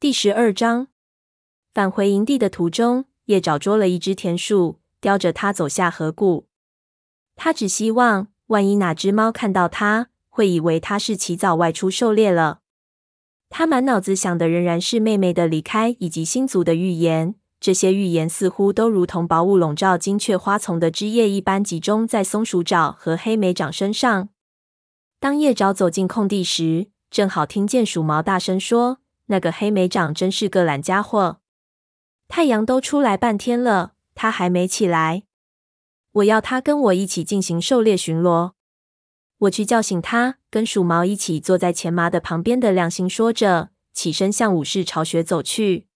第十二章，返回营地的途中，叶爪捉了一只田鼠，叼着它走下河谷。他只希望，万一哪只猫看到他，会以为他是起早外出狩猎了。他满脑子想的仍然是妹妹的离开以及星族的预言。这些预言似乎都如同薄雾笼罩金雀花丛的枝叶一般，集中在松鼠爪和黑莓掌身上。当叶爪走进空地时，正好听见鼠毛大声说：“那个黑莓掌真是个懒家伙！太阳都出来半天了，他还没起来。我要他跟我一起进行狩猎巡逻。”我去叫醒他，跟鼠毛一起坐在前麻的旁边的亮星说着，起身向武士巢穴走去。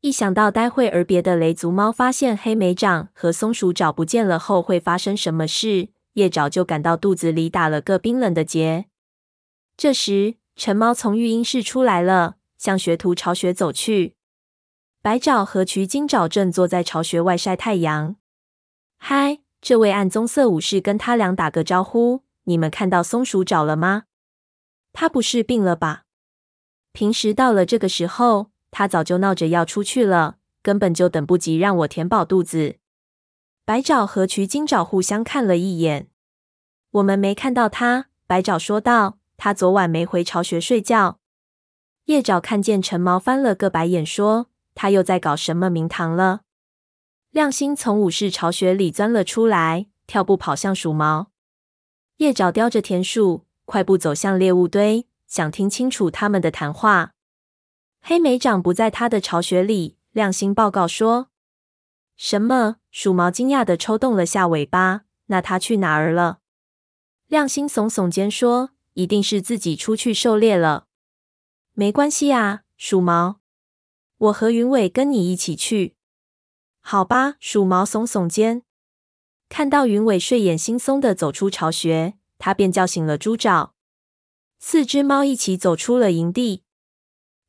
一想到待会儿别的雷族猫发现黑莓掌和松鼠爪不见了后会发生什么事，叶爪就感到肚子里打了个冰冷的结。这时，橙猫从育婴室出来了，向学徒巢穴走去。白爪和渠金爪正坐在巢穴外晒太阳。嗨，这位暗棕色武士跟他俩打个招呼：“你们看到松鼠爪了吗？他不是病了吧？平时到了这个时候。”他早就闹着要出去了，根本就等不及让我填饱肚子。白爪和渠金爪互相看了一眼。我们没看到他，白爪说道。他昨晚没回巢穴睡觉。叶爪看见陈毛翻了个白眼，说：“他又在搞什么名堂了？”亮星从武士巢穴里钻了出来，跳步跑向鼠毛。叶爪叼着田鼠，快步走向猎物堆，想听清楚他们的谈话。黑莓掌不在他的巢穴里，亮星报告说。什么？鼠毛惊讶的抽动了下尾巴。那他去哪儿了？亮星耸耸肩说：“一定是自己出去狩猎了。”没关系啊，鼠毛，我和云伟跟你一起去。好吧，鼠毛耸耸肩。看到云伟睡眼惺忪地走出巢穴，他便叫醒了猪爪。四只猫一起走出了营地。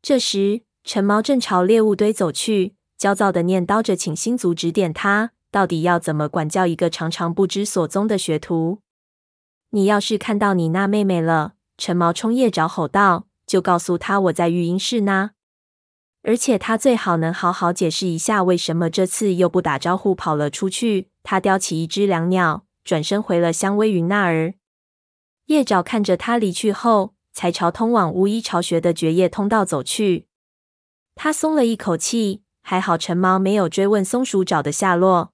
这时，陈毛正朝猎物堆走去，焦躁地念叨着，请星族指点他到底要怎么管教一个常常不知所踪的学徒。你要是看到你那妹妹了，陈毛冲夜爪吼道，就告诉他我在育婴室呢。而且他最好能好好解释一下，为什么这次又不打招呼跑了出去。他叼起一只椋鸟，转身回了香薇云那儿。叶爪看着他离去后，才朝通往巫医巢穴的绝叶通道走去。他松了一口气，还好陈毛没有追问松鼠爪的下落。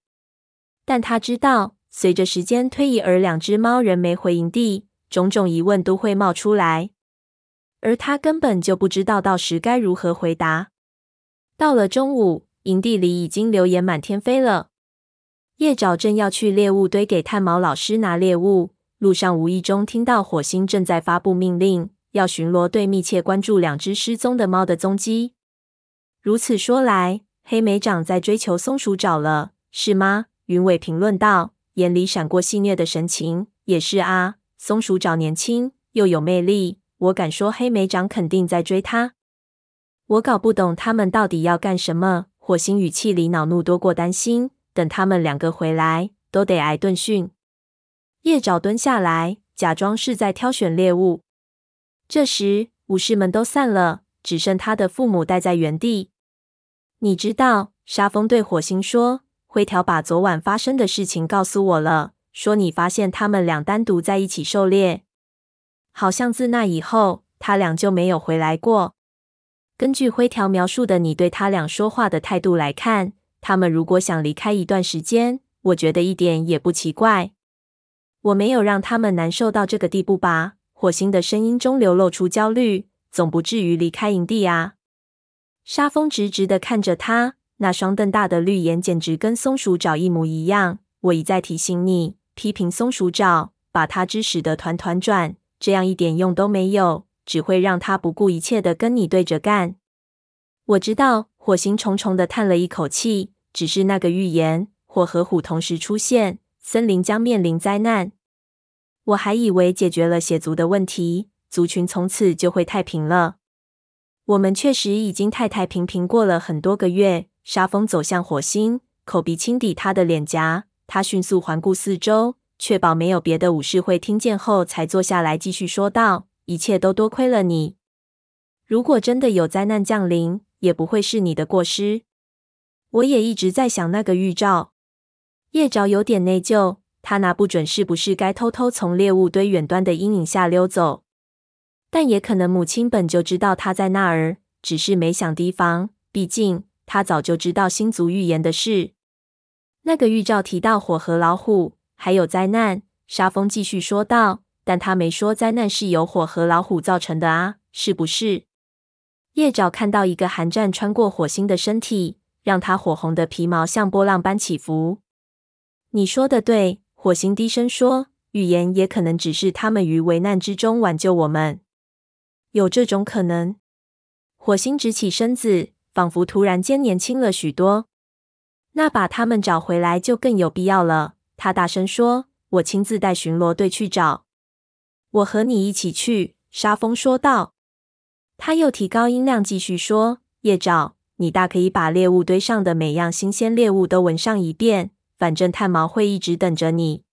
但他知道，随着时间推移，而两只猫仍没回营地，种种疑问都会冒出来，而他根本就不知道到时该如何回答。到了中午，营地里已经流言满天飞了。叶爪正要去猎物堆给炭毛老师拿猎物。路上无意中听到火星正在发布命令，要巡逻队密切关注两只失踪的猫的踪迹。如此说来，黑莓掌在追求松鼠爪了，是吗？云尾评论道，眼里闪过戏谑的神情。也是啊，松鼠爪年轻又有魅力，我敢说黑莓掌肯定在追他。我搞不懂他们到底要干什么。火星语气里恼怒多过担心。等他们两个回来，都得挨顿训。叶爪蹲下来，假装是在挑选猎物。这时，武士们都散了，只剩他的父母待在原地。你知道，沙风对火星说：“灰条把昨晚发生的事情告诉我了，说你发现他们俩单独在一起狩猎。好像自那以后，他俩就没有回来过。根据灰条描述的你对他俩说话的态度来看，他们如果想离开一段时间，我觉得一点也不奇怪。”我没有让他们难受到这个地步吧？火星的声音中流露出焦虑。总不至于离开营地啊！沙风直直的看着他，那双瞪大的绿眼简直跟松鼠爪一模一样。我一再提醒你，批评松鼠爪，把他指使得团团转，这样一点用都没有，只会让他不顾一切的跟你对着干。我知道，火星重重的叹了一口气。只是那个预言，火和虎同时出现。森林将面临灾难。我还以为解决了血族的问题，族群从此就会太平了。我们确实已经太太平平过了很多个月。沙风走向火星，口鼻轻抵他的脸颊。他迅速环顾四周，确保没有别的武士会听见后，才坐下来继续说道：“一切都多亏了你。如果真的有灾难降临，也不会是你的过失。我也一直在想那个预兆。叶爪有点内疚，他拿不准是不是该偷偷从猎物堆远端的阴影下溜走，但也可能母亲本就知道他在那儿，只是没想提防。毕竟他早就知道星族预言的事。那个预兆提到火和老虎，还有灾难。沙风继续说道：“但他没说灾难是由火和老虎造成的啊，是不是？”叶爪看到一个寒战穿过火星的身体，让他火红的皮毛像波浪般起伏。你说的对，火星低声说，预言也可能只是他们于危难之中挽救我们。有这种可能。火星直起身子，仿佛突然间年轻了许多。那把他们找回来就更有必要了。他大声说：“我亲自带巡逻队去找。”我和你一起去。”沙风说道。他又提高音量继续说：“叶爪，你大可以把猎物堆上的每样新鲜猎物都闻上一遍，反正炭毛会一直等着你。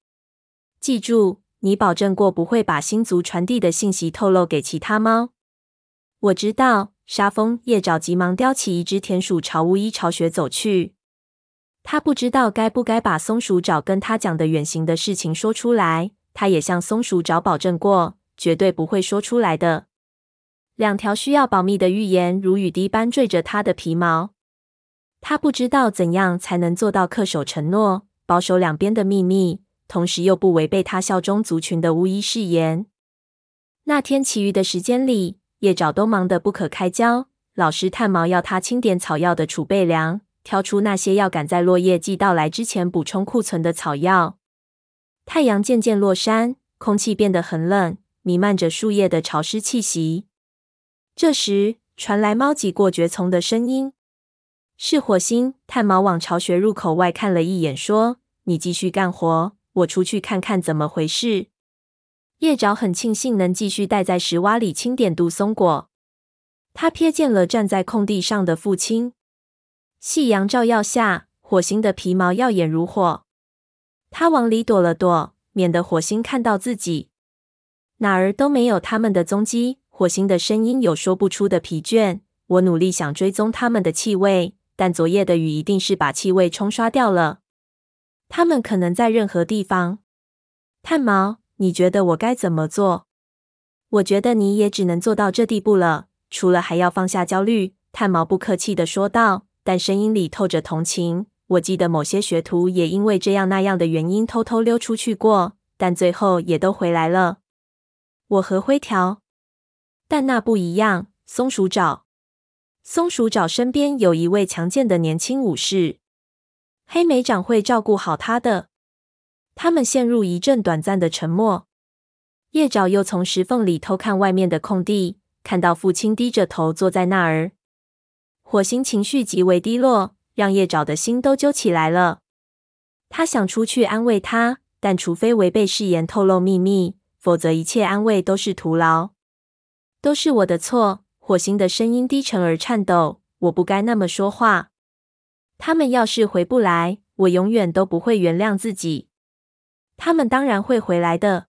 记住，你保证过不会把星族传递的信息透露给其他猫。”我知道。沙风叶爪急忙叼起一只田鼠朝巫医巢穴走去。他不知道该不该把松鼠找跟他讲的远行的事情说出来。他也向松鼠找保证过，绝对不会说出来的。两条需要保密的预言如雨滴般坠着他的皮毛。他不知道怎样才能做到恪守承诺，保守两边的秘密，同时又不违背他效忠族群的巫医誓言。那天其余的时间里，叶爪都忙得不可开交。老师探毛要他清点草药的储备粮，挑出那些要赶在落叶季到来之前补充库存的草药。太阳渐渐落山，空气变得很冷，弥漫着树叶的潮湿气息。这时传来猫挤过蕨丛的声音，是火星。炭毛往巢穴入口外看了一眼，说：“你继续干活，我出去看看怎么回事。”叶爪很庆幸能继续待在石洼里清点杜松果。他瞥见了站在空地上的父亲，夕阳照耀下，火星的皮毛耀眼如火。他往里躲了躲，免得火星看到自己。哪儿都没有他们的踪迹。火星的声音有说不出的疲倦。我努力想追踪他们的气味，但昨夜的雨一定是把气味冲刷掉了。他们可能在任何地方。炭毛，你觉得我该怎么做？我觉得你也只能做到这地步了，除了还要放下焦虑。炭毛不客气地说道，但声音里透着同情。我记得某些学徒也因为这样那样的原因偷偷溜出去过，但最后也都回来了。我和灰条。但那不一样。松鼠爪，松鼠爪身边有一位强健的年轻武士，黑莓长会照顾好他的。他们陷入一阵短暂的沉默。叶爪又从石缝里偷看外面的空地，看到父亲低着头坐在那儿。火星情绪极为低落，让叶爪的心都揪起来了。他想出去安慰他，但除非违背誓言透露秘密，否则一切安慰都是徒劳。都是我的错。火星的声音低沉而颤抖。我不该那么说话。他们要是回不来，我永远都不会原谅自己。他们当然会回来的。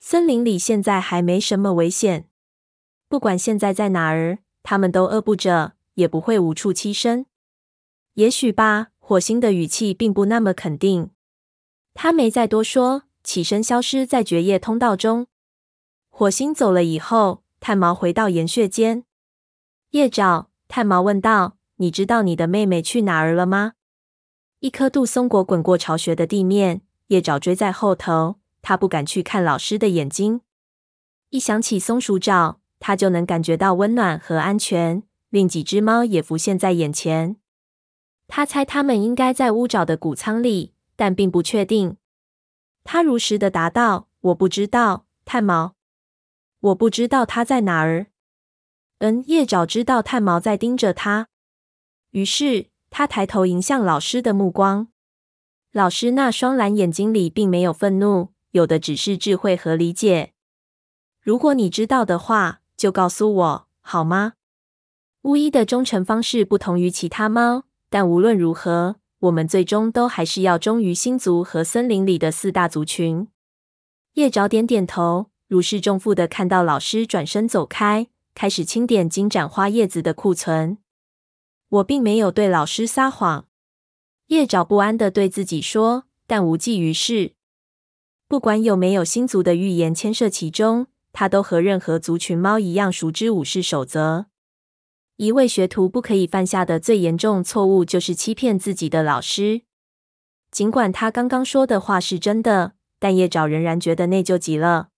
森林里现在还没什么危险。不管现在在哪儿，他们都饿不着，也不会无处栖身。也许吧。火星的语气并不那么肯定。他没再多说，起身消失在绝夜通道中。火星走了以后。炭毛回到岩穴间，叶爪，炭毛问道：“你知道你的妹妹去哪儿了吗？”一颗杜松果滚过巢穴的地面，叶爪追在后头。他不敢去看老师的眼睛，一想起松鼠爪，他就能感觉到温暖和安全。另几只猫也浮现在眼前，他猜他们应该在乌爪的谷仓里，但并不确定。他如实的答道：“我不知道。”炭毛。我不知道他在哪儿。嗯，叶爪知道炭毛在盯着他，于是他抬头迎向老师的目光。老师那双蓝眼睛里并没有愤怒，有的只是智慧和理解。如果你知道的话，就告诉我好吗？巫医的忠诚方式不同于其他猫，但无论如何，我们最终都还是要忠于星族和森林里的四大族群。叶爪点点头。如释重负的看到老师转身走开，开始清点金盏花叶子的库存。我并没有对老师撒谎，叶爪不安地对自己说，但无济于事。不管有没有星族的预言牵涉其中，他都和任何族群猫一样熟知武士守则。一位学徒不可以犯下的最严重错误，就是欺骗自己的老师。尽管他刚刚说的话是真的，但叶爪仍然觉得内疚极了。